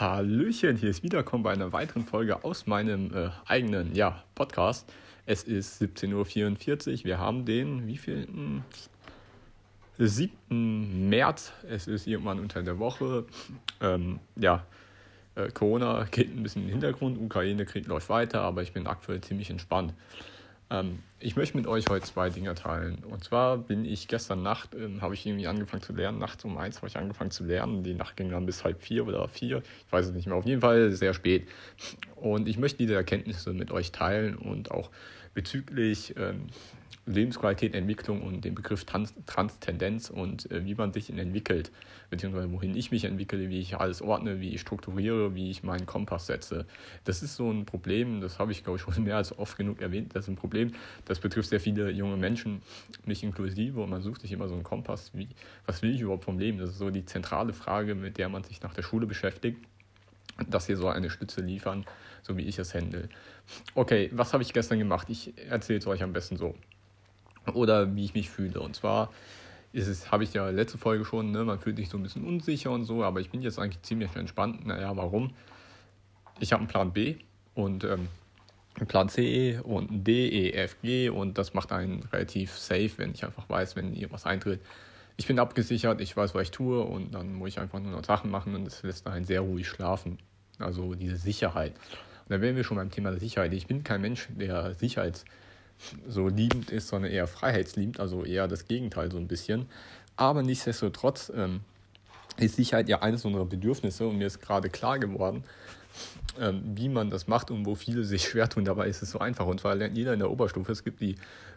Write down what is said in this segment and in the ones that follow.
Hallöchen, hier ist Wiederkommen bei einer weiteren Folge aus meinem äh, eigenen ja, Podcast. Es ist 17.44 Uhr. Wir haben den, wie viel? 7. März. Es ist irgendwann unter der Woche. Ähm, ja, äh, Corona geht ein bisschen in den Hintergrund. Ukraine-Krieg läuft weiter, aber ich bin aktuell ziemlich entspannt. Ähm, ich möchte mit euch heute zwei Dinge teilen. Und zwar bin ich gestern Nacht, ähm, habe ich irgendwie angefangen zu lernen. Nachts um eins habe ich angefangen zu lernen. Die Nacht ging dann bis halb vier oder vier. Ich weiß es nicht mehr. Auf jeden Fall sehr spät. Und ich möchte diese Erkenntnisse mit euch teilen und auch bezüglich ähm, Lebensqualität, Entwicklung und den Begriff Trans Transtendenz und äh, wie man sich entwickelt, beziehungsweise wohin ich mich entwickle, wie ich alles ordne, wie ich strukturiere, wie ich meinen Kompass setze. Das ist so ein Problem, das habe ich glaube ich schon mehr als oft genug erwähnt, das ist ein Problem, das betrifft sehr viele junge Menschen, mich inklusive und man sucht sich immer so einen Kompass, wie, was will ich überhaupt vom Leben? Das ist so die zentrale Frage, mit der man sich nach der Schule beschäftigt dass hier so eine Stütze liefern, so wie ich es handle. Okay, was habe ich gestern gemacht? Ich erzähle es euch am besten so oder wie ich mich fühle. Und zwar es, habe ich ja letzte Folge schon, ne, man fühlt sich so ein bisschen unsicher und so, aber ich bin jetzt eigentlich ziemlich entspannt. Naja, warum? Ich habe einen Plan B und ähm, einen Plan C und einen D, E, F, G und das macht einen relativ safe, wenn ich einfach weiß, wenn irgendwas eintritt. Ich bin abgesichert, ich weiß, was ich tue und dann muss ich einfach nur noch Sachen machen und das lässt einen sehr ruhig schlafen. Also diese Sicherheit. Und da wären wir schon beim Thema Sicherheit. Ich bin kein Mensch, der Sicherheits- so liebend ist, sondern eher freiheitsliebend, also eher das Gegenteil so ein bisschen. Aber nichtsdestotrotz ähm, ist Sicherheit ja eines unserer Bedürfnisse und mir ist gerade klar geworden, ähm, wie man das macht und wo viele sich schwer tun. Dabei ist es so einfach und zwar lernt jeder in der Oberstufe. Es gibt die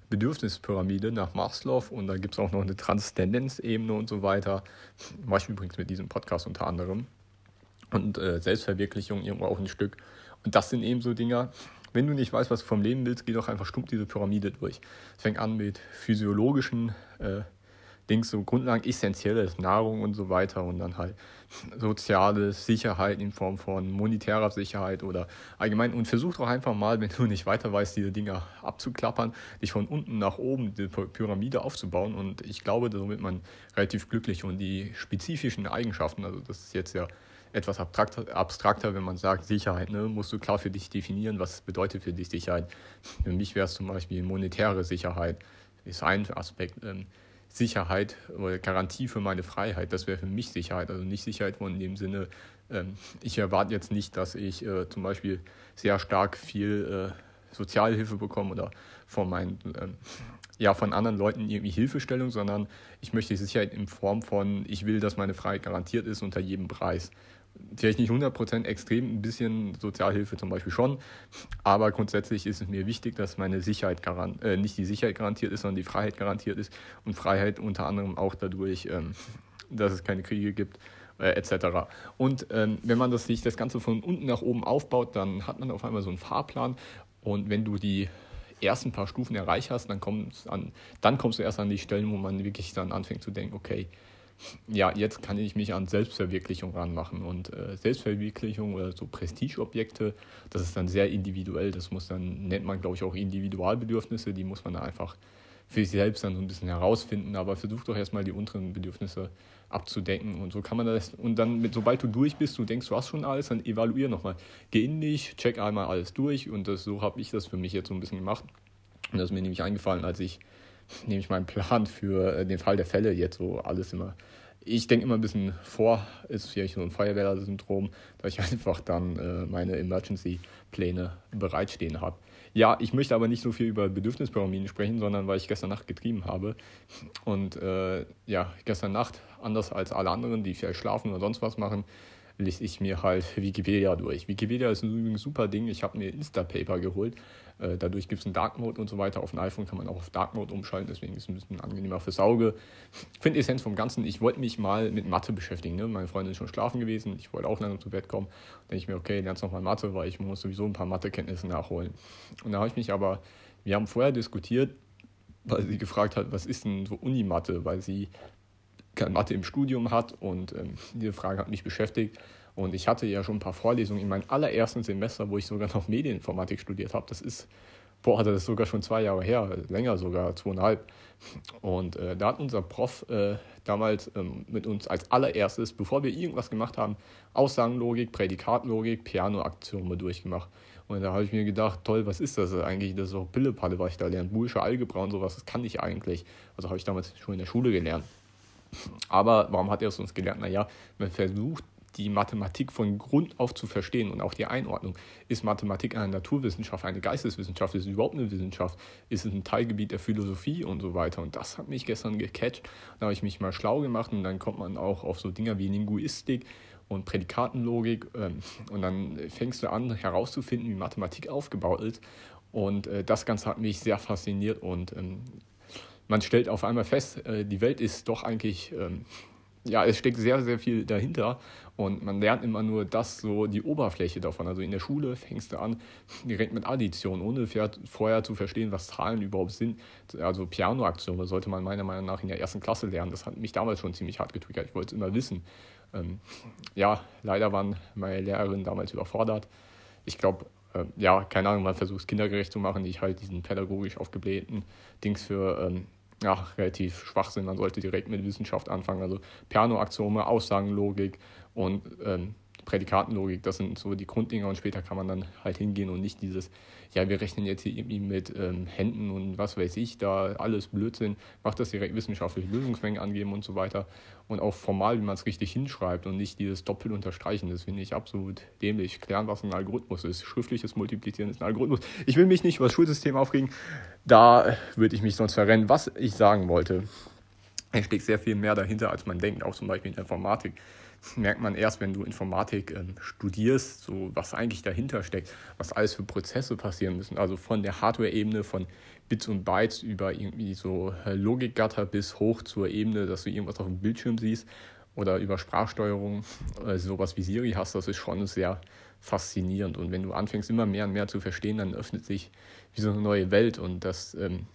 Bedürfnispyramide nach Maslow und da gibt es auch noch eine Transzendenzebene und so weiter. Mache ich übrigens mit diesem Podcast unter anderem. Und äh, Selbstverwirklichung irgendwo auch ein Stück. Und das sind eben so Dinger, wenn du nicht weißt, was du vom Leben willst, geh doch einfach stumpf diese Pyramide durch. Es fängt an mit physiologischen äh, Dings, so Grundlagen, essentielles, Nahrung und so weiter und dann halt soziale Sicherheit in Form von monetärer Sicherheit oder allgemein. Und versuch doch einfach mal, wenn du nicht weiter weißt, diese Dinge abzuklappern, dich von unten nach oben die Pyramide aufzubauen. Und ich glaube, damit man relativ glücklich. Und die spezifischen Eigenschaften, also das ist jetzt ja etwas abstrakter, wenn man sagt Sicherheit. Ne? Musst du klar für dich definieren, was bedeutet für dich Sicherheit. Für mich wäre es zum Beispiel monetäre Sicherheit, ist ein Aspekt. Ähm, Sicherheit oder Garantie für meine Freiheit, das wäre für mich Sicherheit. Also nicht Sicherheit von dem Sinne, ähm, ich erwarte jetzt nicht, dass ich äh, zum Beispiel sehr stark viel äh, Sozialhilfe bekomme oder von meinen ähm, ja, von anderen Leuten irgendwie Hilfestellung, sondern ich möchte Sicherheit in Form von, ich will, dass meine Freiheit garantiert ist unter jedem Preis vielleicht nicht 100% extrem, ein bisschen Sozialhilfe zum Beispiel schon, aber grundsätzlich ist es mir wichtig, dass meine Sicherheit garant, äh, nicht die Sicherheit garantiert ist, sondern die Freiheit garantiert ist. Und Freiheit unter anderem auch dadurch, ähm, dass es keine Kriege gibt äh, etc. Und ähm, wenn man das, sich das Ganze von unten nach oben aufbaut, dann hat man auf einmal so einen Fahrplan. Und wenn du die ersten paar Stufen erreicht hast, dann, an, dann kommst du erst an die Stellen, wo man wirklich dann anfängt zu denken, okay, ja, jetzt kann ich mich an Selbstverwirklichung ranmachen. Und äh, Selbstverwirklichung oder so Prestigeobjekte, das ist dann sehr individuell. Das muss dann, nennt man, glaube ich, auch Individualbedürfnisse, die muss man einfach für sich selbst dann so ein bisschen herausfinden. Aber versuch doch erstmal die unteren Bedürfnisse abzudecken. Und so kann man das. Und dann, mit, sobald du durch bist, du denkst, du hast schon alles, dann evaluier nochmal. Geh in dich, check einmal alles durch. Und das, so habe ich das für mich jetzt so ein bisschen gemacht. Und das ist mir nämlich eingefallen, als ich nehme ich meinen Plan für äh, den Fall der Fälle jetzt so alles immer. Ich denke immer ein bisschen vor, ist vielleicht so ein Feuerwehrsyndrom, dass ich einfach dann äh, meine Emergency-Pläne bereitstehen habe. Ja, ich möchte aber nicht so viel über Bedürfnispyramiden sprechen, sondern weil ich gestern Nacht getrieben habe. Und äh, ja, gestern Nacht, anders als alle anderen, die vielleicht schlafen oder sonst was machen, lese ich mir halt Wikipedia durch. Wikipedia ist ein super Ding. Ich habe mir Instapaper geholt. Äh, dadurch gibt es einen Dark Mode und so weiter. Auf dem iPhone kann man auch auf Dark Mode umschalten, deswegen ist es ein bisschen angenehmer fürs Auge. Ich finde die Essenz vom Ganzen, ich wollte mich mal mit Mathe beschäftigen. Ne? Meine Freundin ist schon schlafen gewesen, ich wollte auch langsam zu Bett kommen. Da denke ich mir, okay, lernst nochmal Mathe, weil ich muss sowieso ein paar Mathekenntnisse nachholen. Und da habe ich mich aber, wir haben vorher diskutiert, weil sie gefragt hat, was ist denn so Unimathe, weil sie keine Mathe im Studium hat und ähm, diese Frage hat mich beschäftigt. Und ich hatte ja schon ein paar Vorlesungen in meinem allerersten Semester, wo ich sogar noch Medieninformatik studiert habe. Das ist boah, das ist sogar schon zwei Jahre her, länger sogar, zweieinhalb. Und äh, da hat unser Prof äh, damals ähm, mit uns als allererstes, bevor wir irgendwas gemacht haben, Aussagenlogik, Prädikatlogik, Pianoaktionen durchgemacht. Und da habe ich mir gedacht, toll, was ist das eigentlich? Das ist auch Pillepalle, was ich da lerne. Bullsche Algebra und sowas, das kann ich eigentlich. Also habe ich damals schon in der Schule gelernt. Aber warum hat er es uns gelernt? Naja, man versucht die Mathematik von Grund auf zu verstehen und auch die Einordnung. Ist Mathematik eine Naturwissenschaft, eine Geisteswissenschaft? Ist es überhaupt eine Wissenschaft? Ist es ein Teilgebiet der Philosophie und so weiter? Und das hat mich gestern gecatcht. Da habe ich mich mal schlau gemacht und dann kommt man auch auf so Dinge wie Linguistik und Prädikatenlogik ähm, und dann fängst du an herauszufinden, wie Mathematik aufgebaut ist. Und äh, das Ganze hat mich sehr fasziniert und ähm, man stellt auf einmal fest, äh, die Welt ist doch eigentlich, ähm, ja, es steckt sehr, sehr viel dahinter und man lernt immer nur das, so die Oberfläche davon. Also in der Schule fängst du an direkt mit Addition, ohne vorher zu verstehen, was Zahlen überhaupt sind. Also Pianoaktionen sollte man meiner Meinung nach in der ersten Klasse lernen. Das hat mich damals schon ziemlich hart getriggert. Ich wollte es immer wissen. Ähm, ja, leider waren meine Lehrerinnen damals überfordert. Ich glaube, äh, ja, keine Ahnung, man versucht es kindergerecht zu machen, ich halt diesen pädagogisch aufgeblähten Dings für ähm, ja, relativ schwach. Man sollte direkt mit Wissenschaft anfangen. Also Piano-Axiome, Aussagenlogik und ähm, Prädikatenlogik, das sind so die Grunddinger und später kann man dann halt hingehen und nicht dieses, ja, wir rechnen jetzt hier irgendwie mit ähm, Händen und was weiß ich, da alles Blödsinn, macht das direkt wissenschaftliche Lösungsmengen angeben und so weiter und auch formal, wie man es richtig hinschreibt und nicht dieses doppelt unterstreichen, das finde ich absolut dämlich. Klären, was ein Algorithmus ist. Schriftliches Multiplizieren ist ein Algorithmus. Ich will mich nicht über das Schulsystem aufregen, da würde ich mich sonst verrennen. Was ich sagen wollte, es steckt sehr viel mehr dahinter, als man denkt, auch zum Beispiel in Informatik merkt man erst, wenn du Informatik ähm, studierst, so was eigentlich dahinter steckt, was alles für Prozesse passieren müssen. Also von der Hardware-Ebene, von Bits und Bytes über irgendwie so äh, Logikgatter bis hoch zur Ebene, dass du irgendwas auf dem Bildschirm siehst oder über Sprachsteuerung, äh, sowas wie Siri hast, das ist schon sehr faszinierend. Und wenn du anfängst, immer mehr und mehr zu verstehen, dann öffnet sich wie so eine neue Welt und das ähm,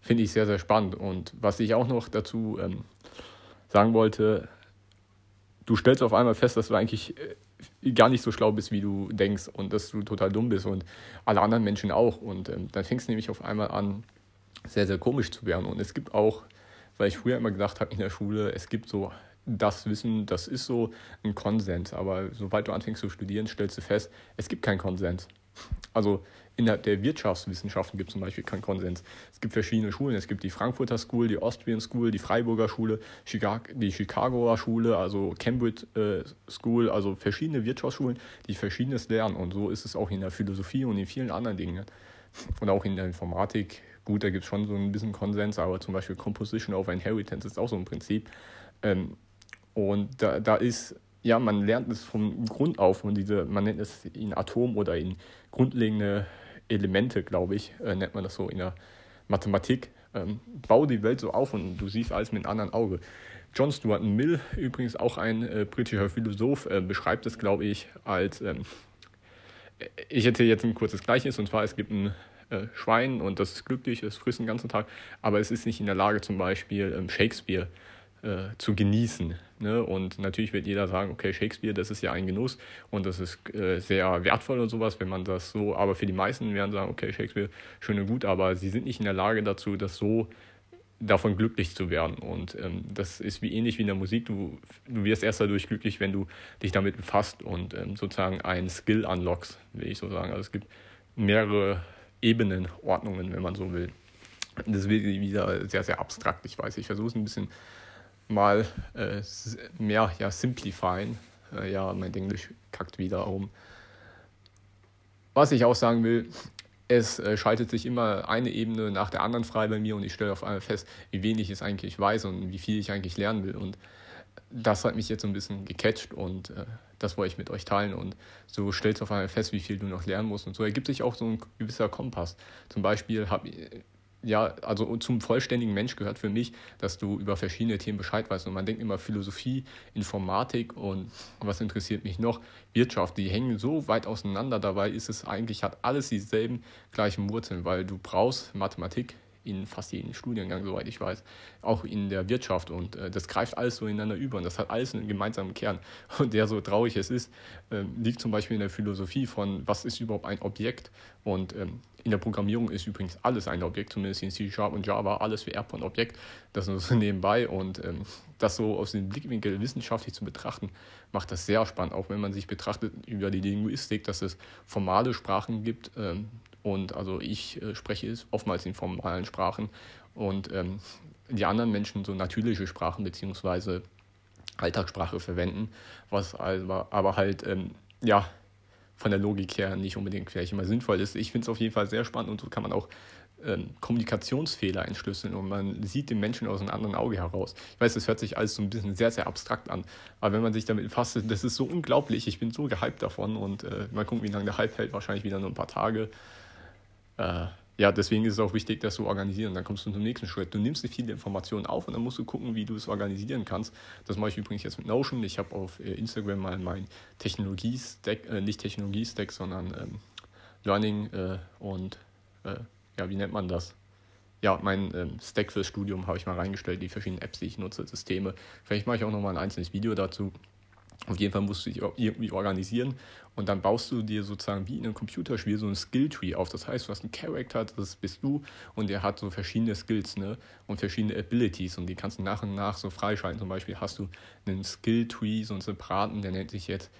finde ich sehr, sehr spannend. Und was ich auch noch dazu ähm, sagen wollte, du stellst auf einmal fest, dass du eigentlich äh, gar nicht so schlau bist, wie du denkst und dass du total dumm bist und alle anderen Menschen auch. Und ähm, dann fängst du nämlich auf einmal an, sehr, sehr komisch zu werden. Und es gibt auch, weil ich früher immer gedacht habe in der Schule, es gibt so das Wissen, das ist so ein Konsens. Aber sobald du anfängst zu studieren, stellst du fest, es gibt keinen Konsens. Also innerhalb der Wirtschaftswissenschaften gibt es zum Beispiel keinen Konsens. Es gibt verschiedene Schulen. Es gibt die Frankfurter School, die Austrian School, die Freiburger Schule, die Chicagoer Schule, also Cambridge äh, School, also verschiedene Wirtschaftsschulen, die verschiedenes lernen. Und so ist es auch in der Philosophie und in vielen anderen Dingen. Und auch in der Informatik. Gut, da gibt es schon so ein bisschen Konsens, aber zum Beispiel Composition of Inheritance ist auch so ein Prinzip. Ähm, und da, da ist ja, man lernt es vom Grund auf und diese, man nennt es in Atom oder in grundlegende Elemente, glaube ich, äh, nennt man das so in der Mathematik. Ähm, bau die Welt so auf und du siehst alles mit einem anderen Auge. John Stuart Mill, übrigens auch ein äh, britischer Philosoph, äh, beschreibt es, glaube ich, als, ähm, ich erzähle jetzt ein kurzes Gleichnis, und zwar es gibt ein äh, Schwein und das ist glücklich, es frisst den ganzen Tag, aber es ist nicht in der Lage, zum Beispiel ähm, Shakespeare äh, zu genießen. Ne? Und natürlich wird jeder sagen, okay, Shakespeare, das ist ja ein Genuss und das ist äh, sehr wertvoll und sowas, wenn man das so, aber für die meisten werden sagen, okay, Shakespeare, schön und gut, aber sie sind nicht in der Lage dazu, das so davon glücklich zu werden. Und ähm, das ist wie ähnlich wie in der Musik. Du, du wirst erst dadurch glücklich, wenn du dich damit befasst und ähm, sozusagen einen Skill unlockst, will ich so sagen. Also es gibt mehrere Ebenen, Ordnungen, wenn man so will. Das wird wieder sehr, sehr abstrakt, ich weiß. Ich versuche es ein bisschen mal äh, mehr ja, simplifieren. Äh, ja, mein Englisch kackt wieder um. Was ich auch sagen will, es äh, schaltet sich immer eine Ebene nach der anderen frei bei mir und ich stelle auf einmal fest, wie wenig ich eigentlich weiß und wie viel ich eigentlich lernen will. Und das hat mich jetzt so ein bisschen gecatcht und äh, das wollte ich mit euch teilen. Und so stellst du auf einmal fest, wie viel du noch lernen musst. Und so ergibt sich auch so ein gewisser Kompass. Zum Beispiel habe ja, also zum vollständigen Mensch gehört für mich, dass du über verschiedene Themen Bescheid weißt. Und man denkt immer Philosophie, Informatik und was interessiert mich noch? Wirtschaft, die hängen so weit auseinander. Dabei ist es eigentlich, hat alles dieselben gleichen Wurzeln, weil du brauchst Mathematik in fast jedem Studiengang, soweit ich weiß, auch in der Wirtschaft. Und äh, das greift alles so ineinander über und das hat alles einen gemeinsamen Kern. Und der, so traurig es ist, äh, liegt zum Beispiel in der Philosophie von, was ist überhaupt ein Objekt? Und ähm, in der Programmierung ist übrigens alles ein Objekt, zumindest in C Sharp und Java, alles vererbt von Objekt. Das nur so nebenbei. Und ähm, das so aus dem Blickwinkel wissenschaftlich zu betrachten, macht das sehr spannend, auch wenn man sich betrachtet über die Linguistik, dass es formale Sprachen gibt, ähm, und also ich äh, spreche oftmals in formalen Sprachen und ähm, die anderen Menschen so natürliche Sprachen beziehungsweise Alltagssprache verwenden, was aber, aber halt ähm, ja von der Logik her nicht unbedingt vielleicht immer sinnvoll ist. Ich finde es auf jeden Fall sehr spannend und so kann man auch ähm, Kommunikationsfehler entschlüsseln und man sieht den Menschen aus einem anderen Auge heraus. Ich weiß, das hört sich alles so ein bisschen sehr, sehr abstrakt an, aber wenn man sich damit befasst, das ist so unglaublich. Ich bin so gehypt davon und äh, mal gucken, wie lange der Hype hält, wahrscheinlich wieder nur ein paar Tage äh, ja, deswegen ist es auch wichtig, dass du organisieren. Dann kommst du zum nächsten Schritt. Du nimmst dir viele Informationen auf und dann musst du gucken, wie du es organisieren kannst. Das mache ich übrigens jetzt mit Notion. Ich habe auf äh, Instagram mal mein Technologie-Stack, äh, nicht Technologie-Stack, sondern ähm, Learning äh, und äh, ja, wie nennt man das? Ja, mein ähm, Stack fürs Studium habe ich mal reingestellt, die verschiedenen Apps, die ich nutze, Systeme. Vielleicht mache ich auch nochmal ein einzelnes Video dazu. Auf jeden Fall musst du dich irgendwie organisieren. Und dann baust du dir sozusagen wie in einem Computerspiel so ein Skilltree auf. Das heißt, du hast einen Character, das bist du. Und der hat so verschiedene Skills ne? und verschiedene Abilities. Und die kannst du nach und nach so freischalten. Zum Beispiel hast du einen Skilltree, so einen separaten, der nennt sich jetzt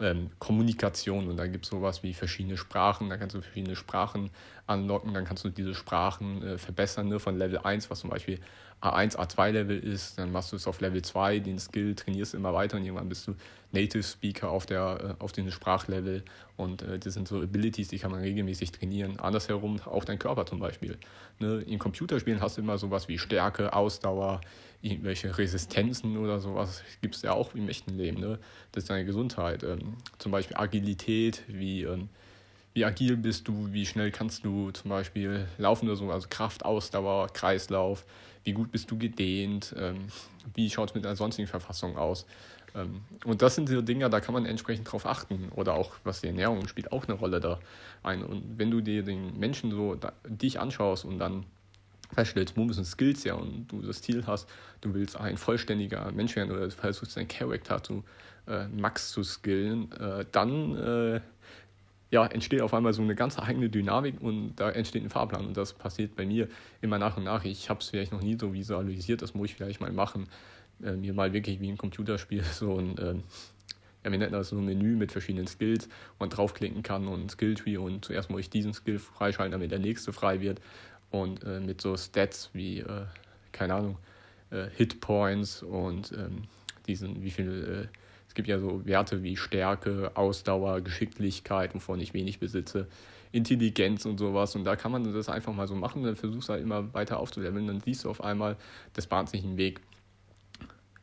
ähm, Kommunikation. Und da gibt es sowas wie verschiedene Sprachen, da kannst du verschiedene Sprachen anlocken, dann kannst du diese Sprachen äh, verbessern, ne, von Level 1, was zum Beispiel A1, A2-Level ist, dann machst du es auf Level 2, den Skill trainierst immer weiter und irgendwann bist du Native Speaker auf, der, äh, auf dem Sprachlevel und äh, das sind so Abilities, die kann man regelmäßig trainieren. Andersherum auch dein Körper zum Beispiel. Ne? In Computerspielen hast du immer sowas wie Stärke, Ausdauer, irgendwelche Resistenzen oder sowas gibt es ja auch im echten Leben. Ne? Das ist deine Gesundheit. Ähm, zum Beispiel Agilität, wie, ähm, wie agil bist du, wie schnell kannst du zum Beispiel laufen oder so, also Kraft, Ausdauer, Kreislauf, wie gut bist du gedehnt, ähm, wie schaut es mit deiner sonstigen Verfassung aus. Ähm, und das sind so Dinge, da kann man entsprechend drauf achten. Oder auch, was die Ernährung spielt auch eine Rolle da ein. Und wenn du dir den Menschen so da, dich anschaust und dann feststellst, wo müssen Skills ja und du das Ziel hast, du willst ein vollständiger Mensch werden oder versuchst deinen Charakter zu äh, max zu skillen, äh, dann äh, ja, entsteht auf einmal so eine ganz eigene Dynamik und da entsteht ein Fahrplan und das passiert bei mir immer nach und nach. Ich habe es vielleicht noch nie so visualisiert, das muss ich vielleicht mal machen, äh, mir mal wirklich wie ein Computerspiel so ein äh, ja, wir nennen das so ein Menü mit verschiedenen Skills, wo man draufklicken kann und Skilltree und zuerst muss ich diesen Skill freischalten, damit der nächste frei wird und äh, mit so Stats wie, äh, keine Ahnung, äh, Hitpoints und ähm, diesen, wie viel, äh, es gibt ja so Werte wie Stärke, Ausdauer, Geschicklichkeit, wovon ich wenig besitze, Intelligenz und sowas. Und da kann man das einfach mal so machen, dann versuchst du halt immer weiter aufzuleveln, dann siehst du auf einmal, das bahnt sich einen Weg.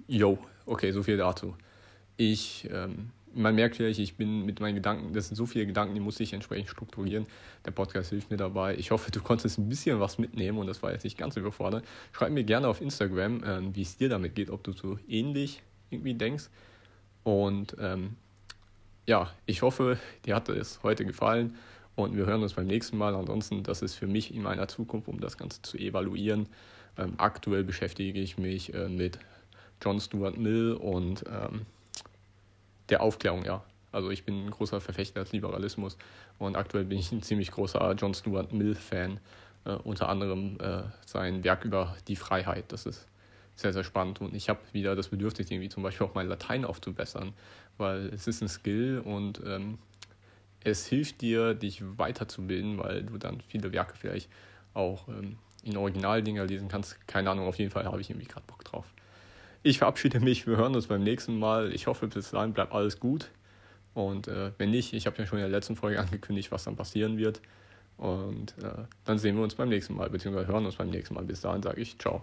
Jo, okay, so viel dazu. Ich ähm, man merkt vielleicht, ich bin mit meinen Gedanken, das sind so viele Gedanken, die muss ich entsprechend strukturieren. Der Podcast hilft mir dabei. Ich hoffe, du konntest ein bisschen was mitnehmen und das war jetzt nicht ganz überfordert. Schreib mir gerne auf Instagram, ähm, wie es dir damit geht, ob du so ähnlich irgendwie denkst. Und ähm, ja, ich hoffe, dir hat es heute gefallen und wir hören uns beim nächsten Mal. Ansonsten, das ist für mich in meiner Zukunft, um das Ganze zu evaluieren. Ähm, aktuell beschäftige ich mich äh, mit John Stuart Mill und ähm, der Aufklärung, ja. Also ich bin ein großer Verfechter des Liberalismus und aktuell bin ich ein ziemlich großer John Stuart Mill-Fan. Äh, unter anderem äh, sein Werk über die Freiheit. Das ist sehr, sehr spannend. Und ich habe wieder das Bedürfnis, irgendwie zum Beispiel auch mein Latein aufzubessern, weil es ist ein Skill und ähm, es hilft dir, dich weiterzubilden, weil du dann viele Werke vielleicht auch ähm, in Originaldinger lesen kannst. Keine Ahnung, auf jeden Fall habe ich irgendwie gerade Bock drauf. Ich verabschiede mich, wir hören uns beim nächsten Mal. Ich hoffe, bis dahin bleibt alles gut. Und äh, wenn nicht, ich habe ja schon in der letzten Folge angekündigt, was dann passieren wird. Und äh, dann sehen wir uns beim nächsten Mal, beziehungsweise hören uns beim nächsten Mal. Bis dahin sage ich ciao.